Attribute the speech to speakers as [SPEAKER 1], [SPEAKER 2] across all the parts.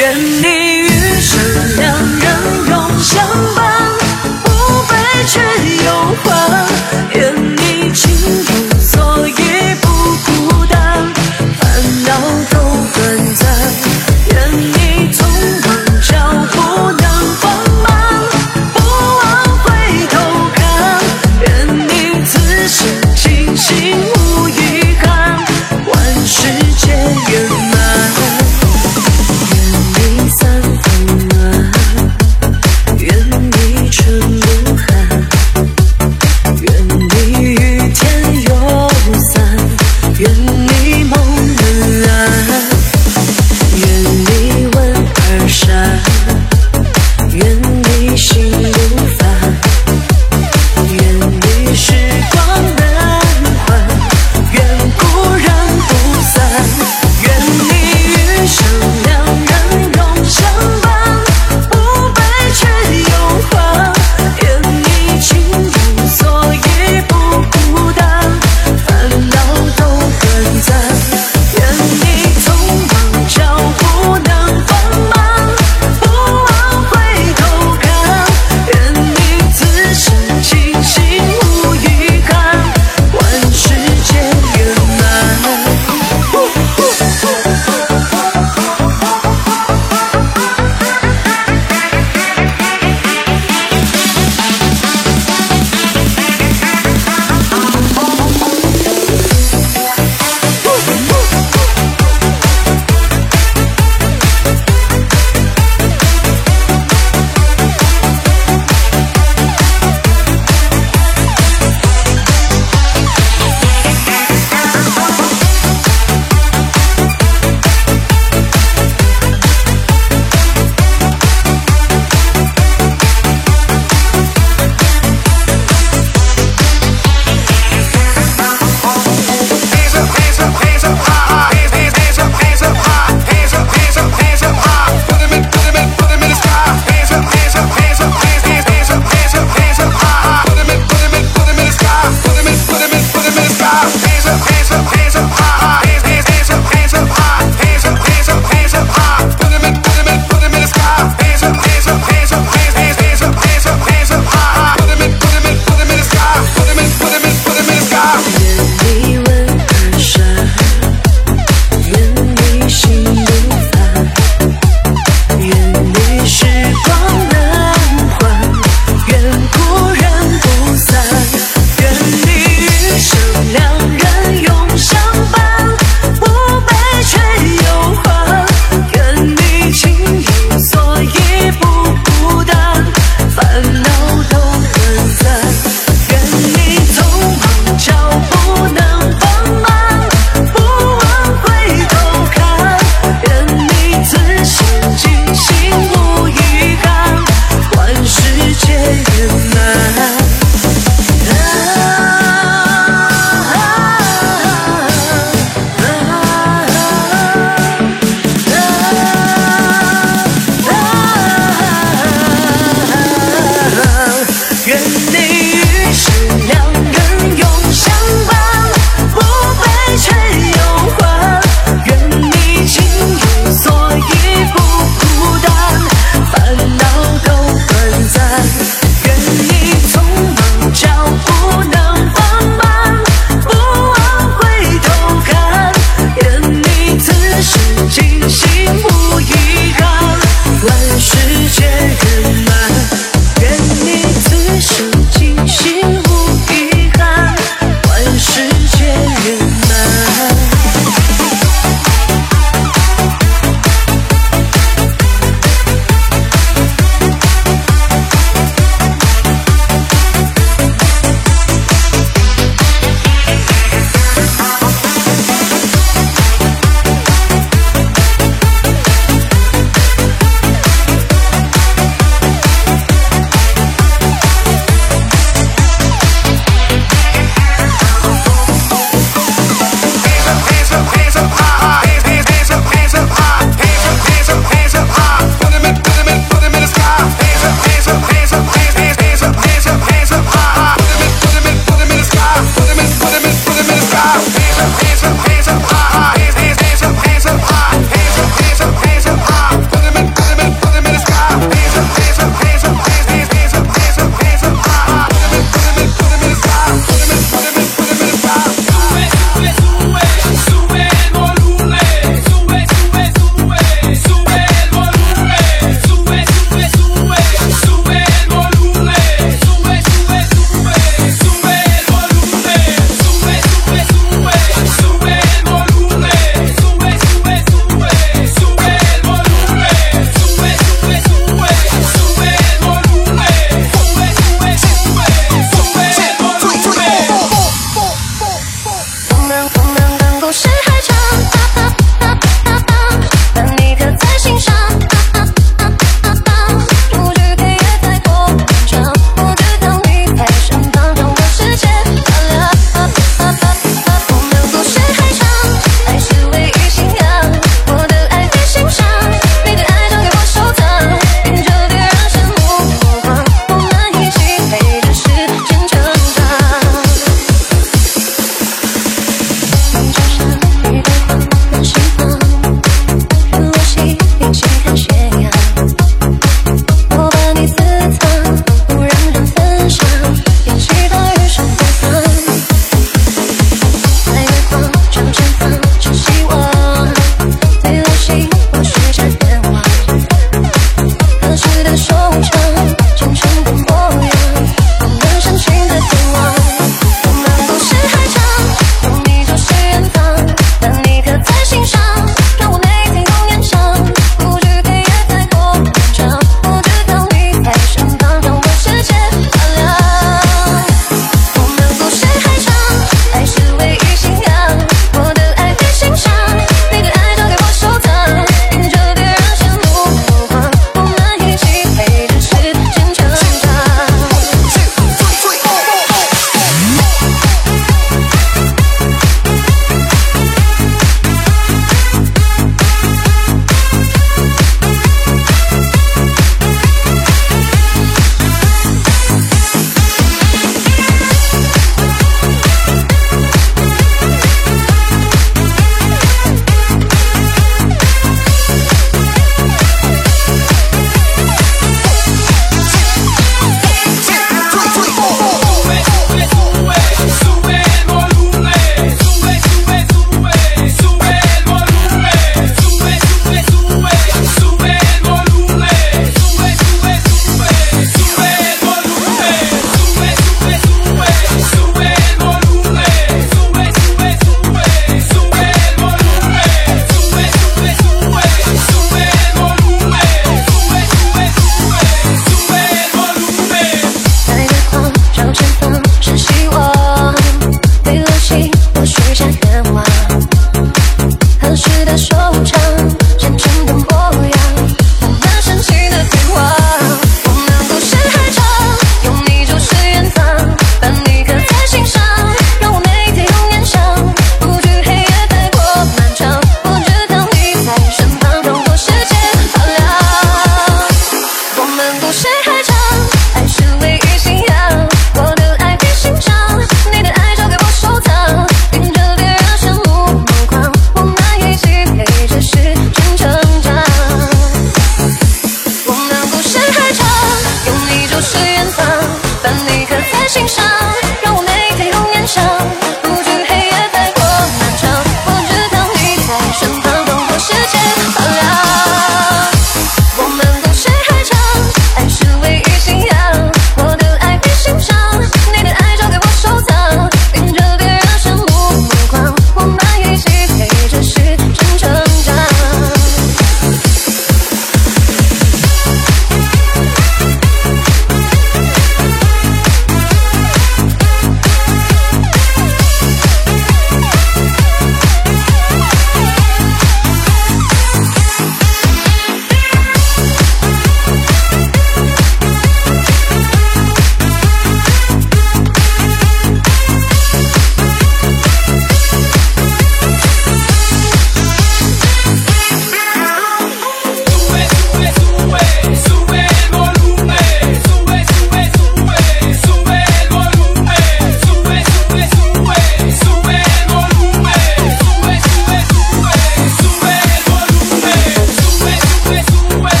[SPEAKER 1] 愿你余生两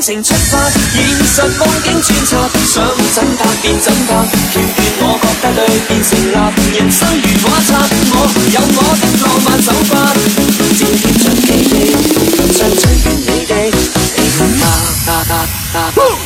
[SPEAKER 1] 感情出发，现实梦境穿插，想怎拍便怎拍，桥段我觉得对便成立。人生如画册，我有我的浪漫手法，剪贴着记忆，将最完美的你。
[SPEAKER 2] chance. It's not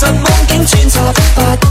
[SPEAKER 3] 让梦境穿插不。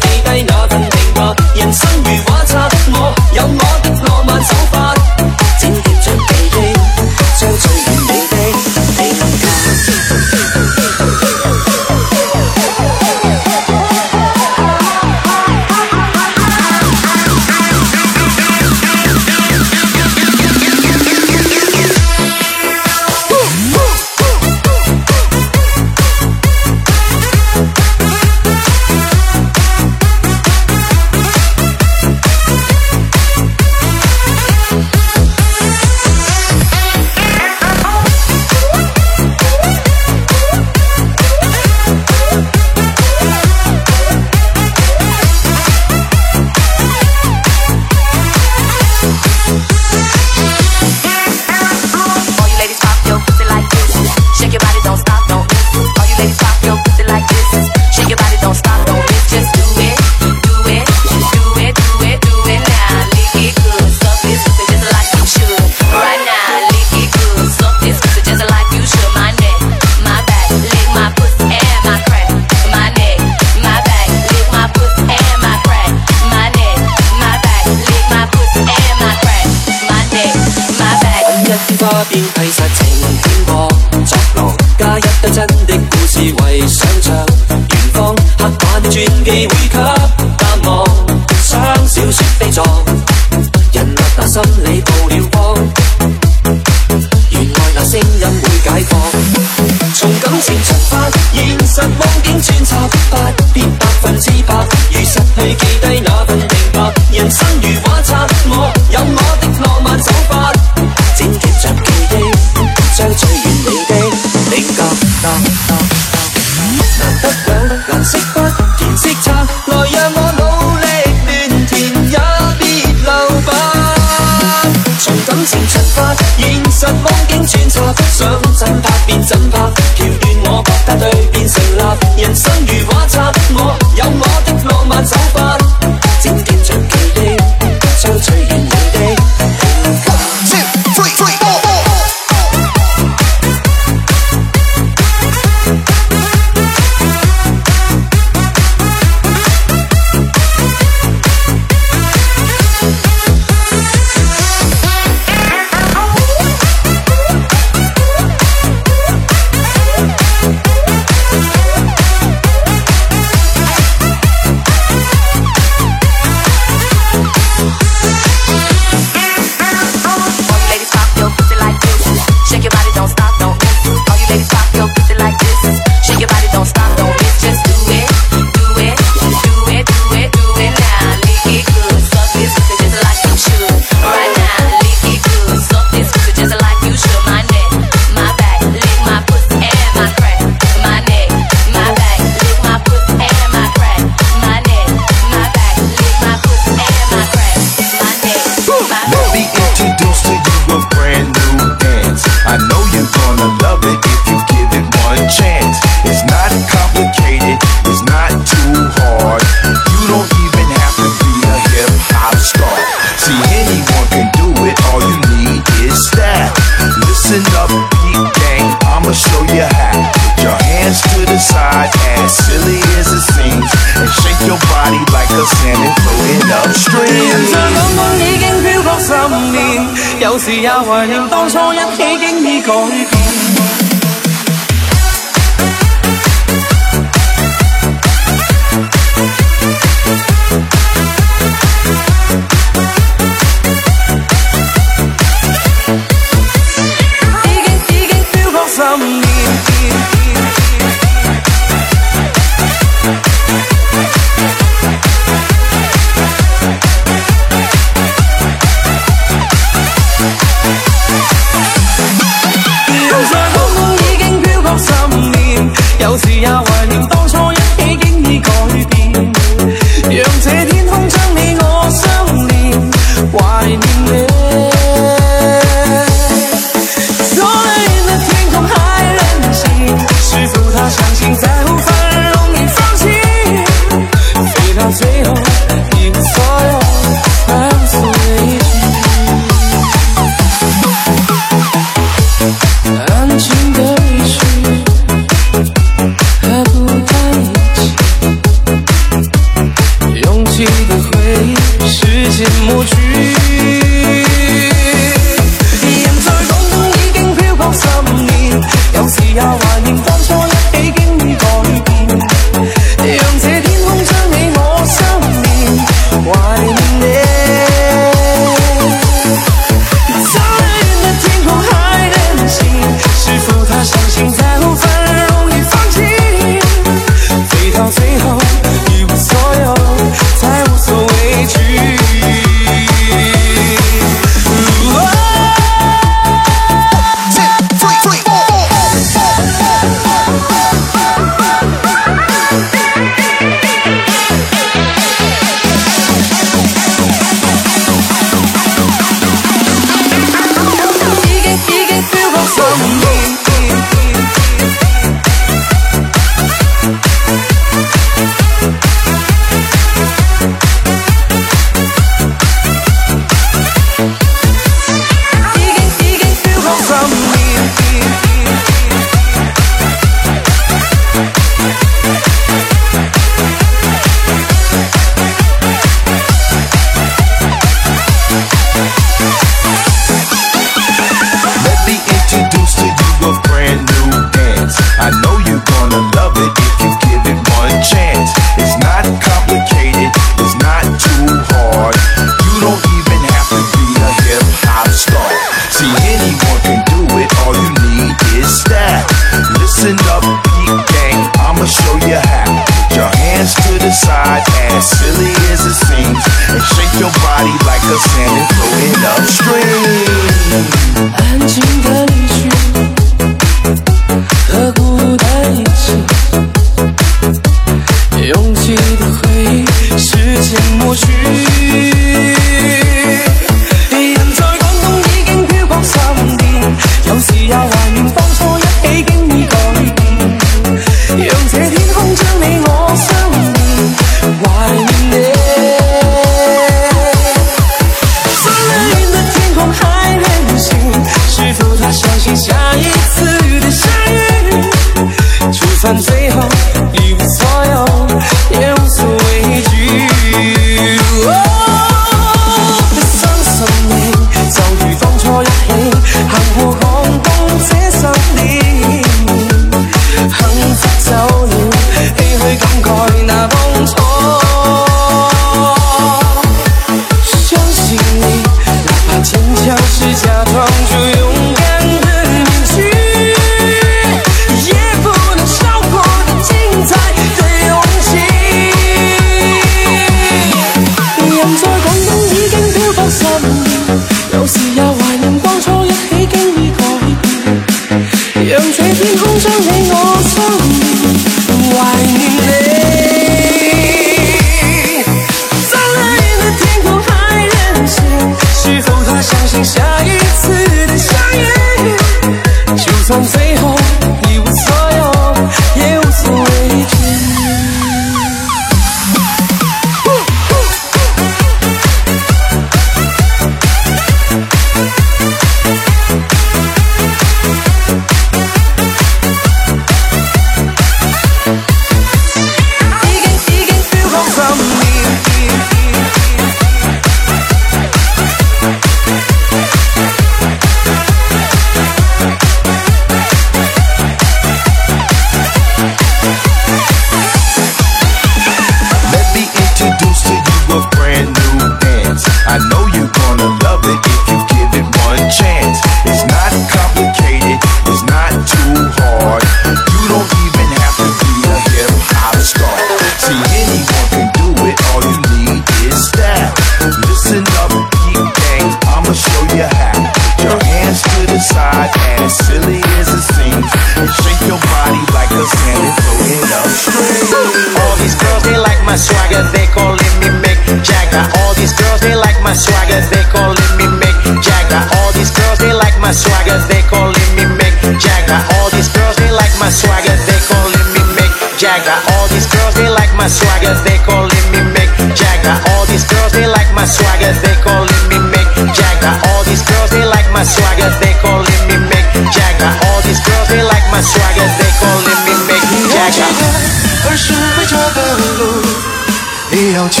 [SPEAKER 3] 你要记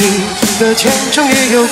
[SPEAKER 3] 得前程也有归途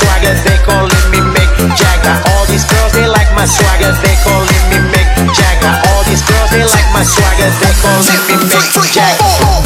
[SPEAKER 4] swagger, they calling me Mick Jagger. All these girls, they like my swagger, they calling me Mick Jagger. All these girls, they like my swagger, they calling me Mick Jagger.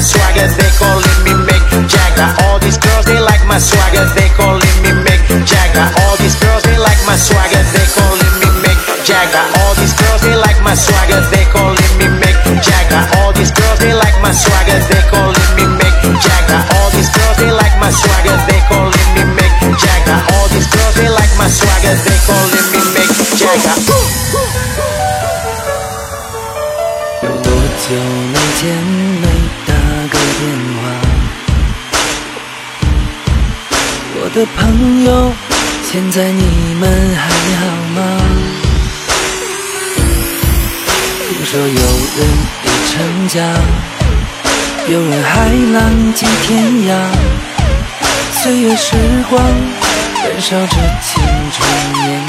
[SPEAKER 4] swagger, they calling me Mick Jagger. All these girls, they like my swagger, they calling me Mick Jagger. All these girls, they like my swagger, they calling me Mick Jagger. All these girls, they like my swagger, they calling me Mick Jagger. All these girls, they like my swagger, they calling me Mick Jagger. All these girls, they like my swagger, they calling me Mick Jagger. All these girls, they like my swagger, they calling me Mick Jagger.
[SPEAKER 1] Ooh, 有多久没见？的朋友现在你们还好吗？听说有人已成家有人还浪迹天涯。岁月时光燃烧着青春年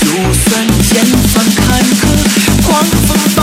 [SPEAKER 1] 就算前方坎坷狂风暴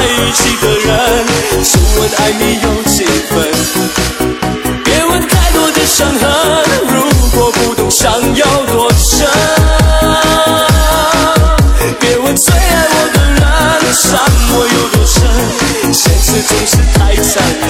[SPEAKER 1] 在一起的
[SPEAKER 2] 人只问爱你有几分别问太多的伤痕如果不懂伤有多深。别问最爱我的人伤我有多深。现实总是太残忍。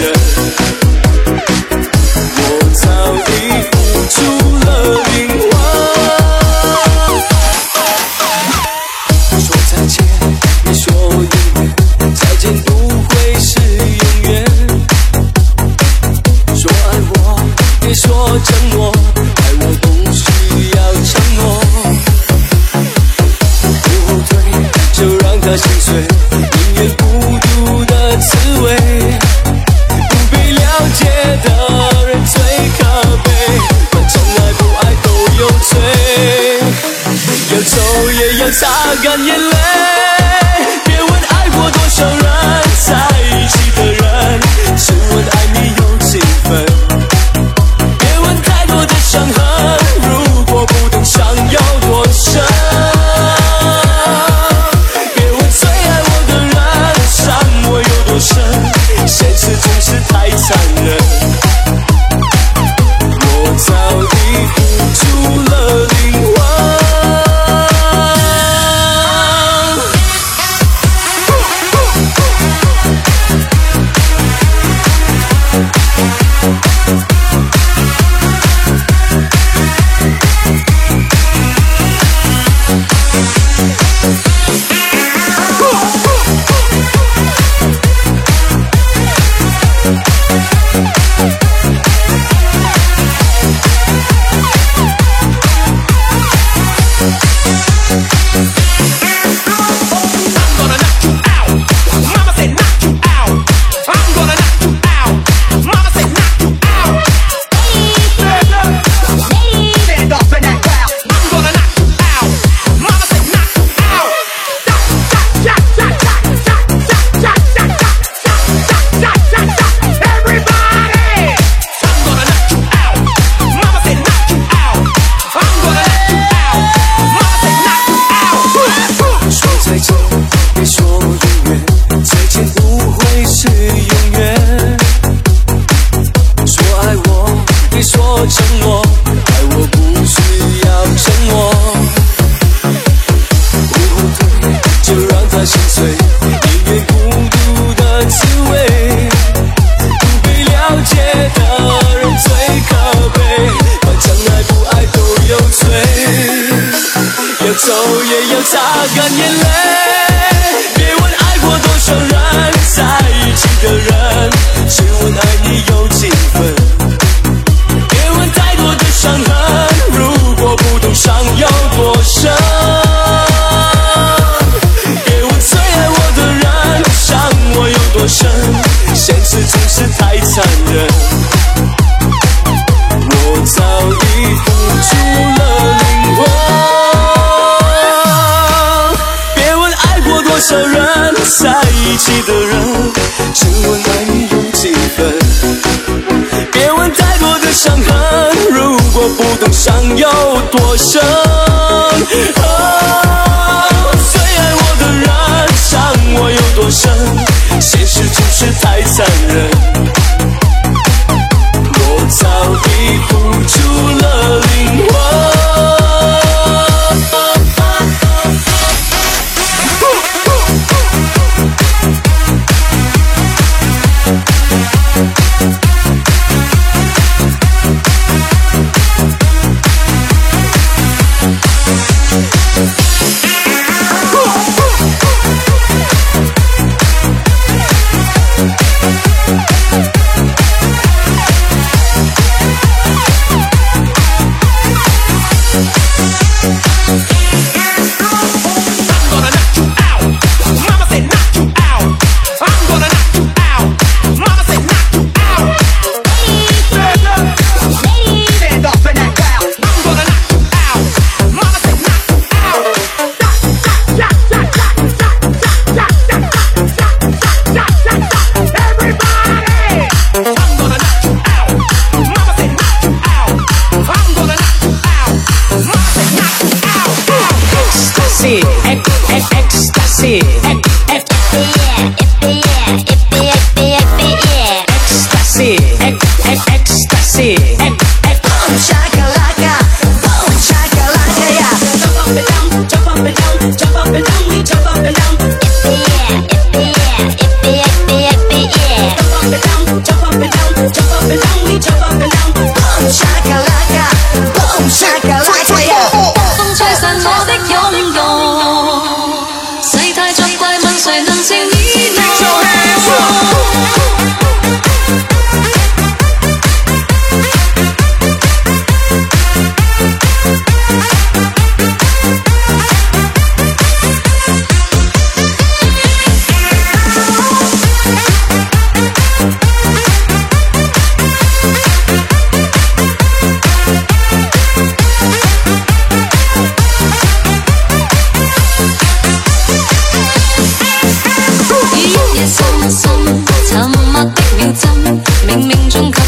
[SPEAKER 2] 多深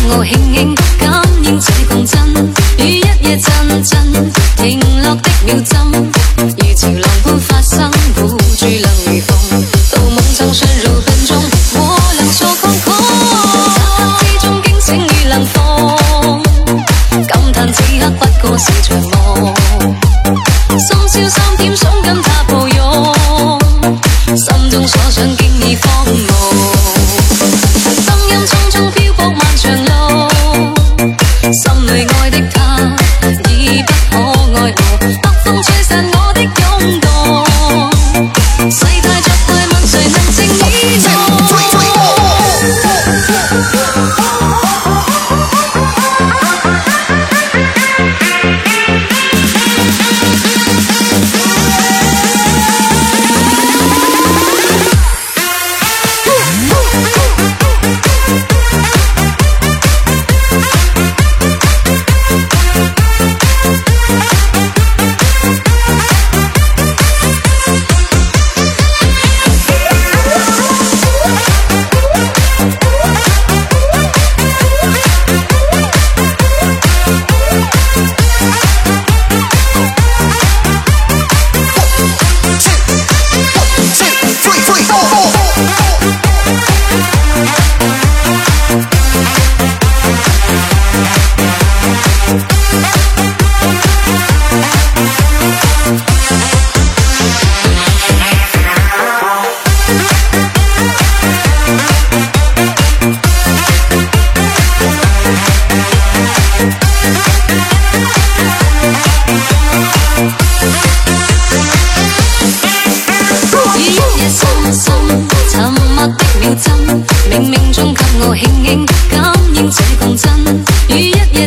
[SPEAKER 2] 我轻轻感应这共振，雨一夜阵阵停落的秒针，如
[SPEAKER 5] 潮浪
[SPEAKER 6] 般发生护住能。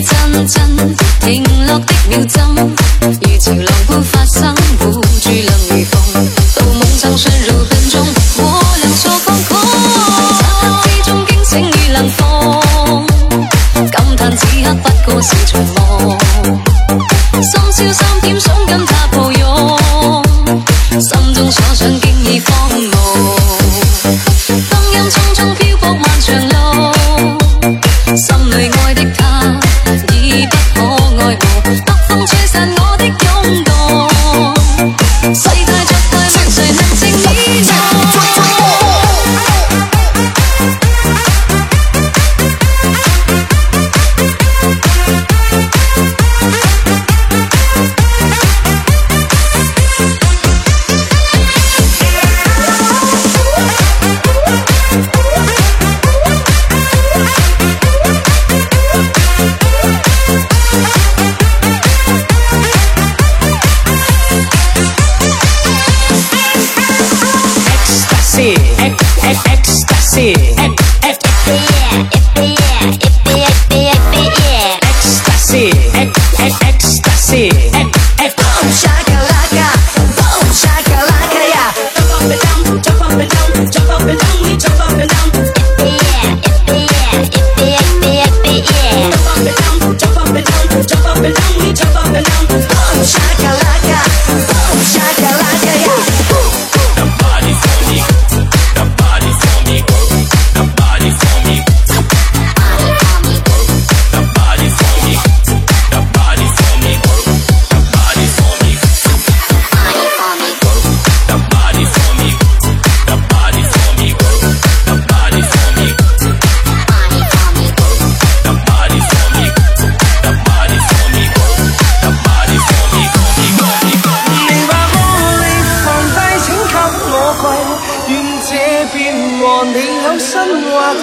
[SPEAKER 6] 真真，停落的秒针，如潮浪般发生，护住冷雨风，到梦想深入洞中。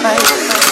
[SPEAKER 7] fight.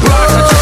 [SPEAKER 7] block.